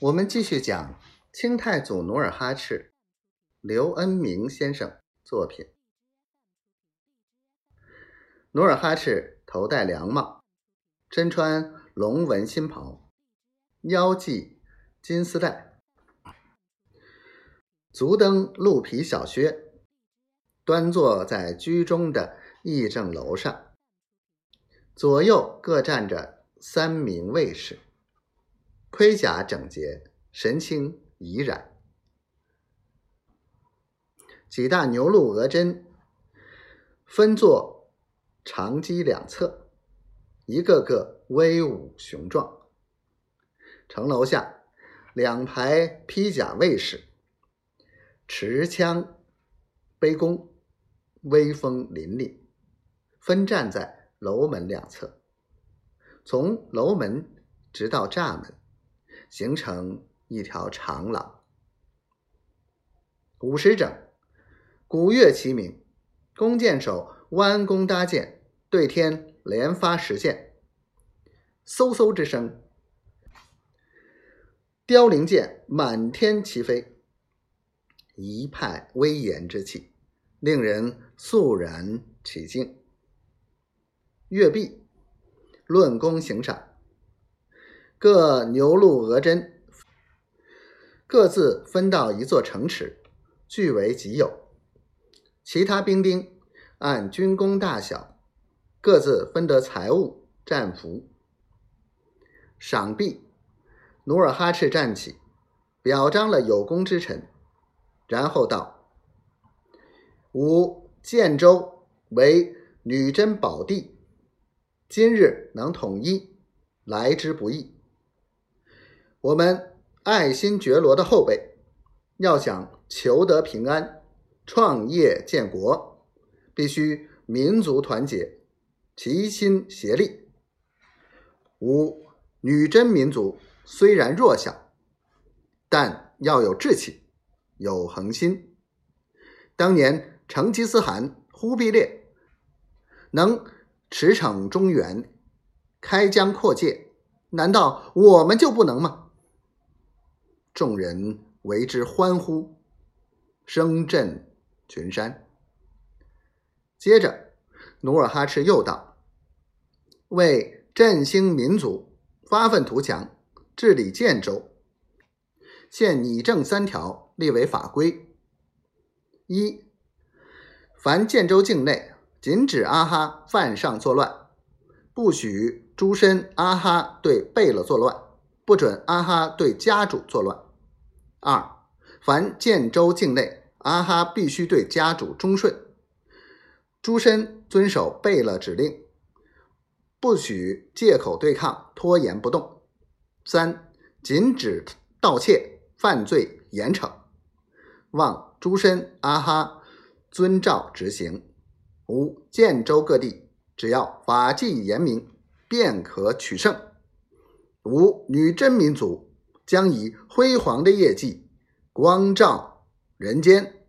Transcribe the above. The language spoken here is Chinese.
我们继续讲清太祖努尔哈赤，刘恩明先生作品。努尔哈赤头戴凉帽，身穿龙纹新袍，腰系金丝带，足蹬鹿皮小靴，端坐在居中的议政楼上，左右各站着三名卫士。盔甲整洁，神情怡然。几大牛鹿额真分坐长机两侧，一个个威武雄壮。城楼下两排披甲卫士持枪背弓，威风凛凛，分站在楼门两侧，从楼门直到栅门。形成一条长廊。午时整，鼓乐齐鸣，弓箭手弯弓搭箭，对天连发十箭，嗖嗖之声，凋零箭满天齐飞，一派威严之气，令人肃然起敬。乐毕，论功行赏。各牛鹿额真各自分到一座城池，据为己有。其他兵丁按军功大小，各自分得财物、战俘。赏毕，努尔哈赤站起，表彰了有功之臣，然后道：“吾建州为女真宝地，今日能统一，来之不易。”我们爱新觉罗的后辈，要想求得平安、创业建国，必须民族团结，齐心协力。五女真民族虽然弱小，但要有志气，有恒心。当年成吉思汗、忽必烈能驰骋中原、开疆扩界，难道我们就不能吗？众人为之欢呼，声震群山。接着，努尔哈赤又道：“为振兴民族，发愤图强，治理建州，现拟正三条立为法规：一，凡建州境内禁止阿哈犯上作乱，不许诸身阿哈对贝勒作乱，不准阿哈对家主作乱。”二，凡建州境内，阿哈必须对家主忠顺，诸身遵守贝勒指令，不许借口对抗，拖延不动。三，禁止盗窃，犯罪严惩，望诸身阿哈遵照执行。五，建州各地，只要法纪严明，便可取胜。五，女真民族。将以辉煌的业绩光照人间。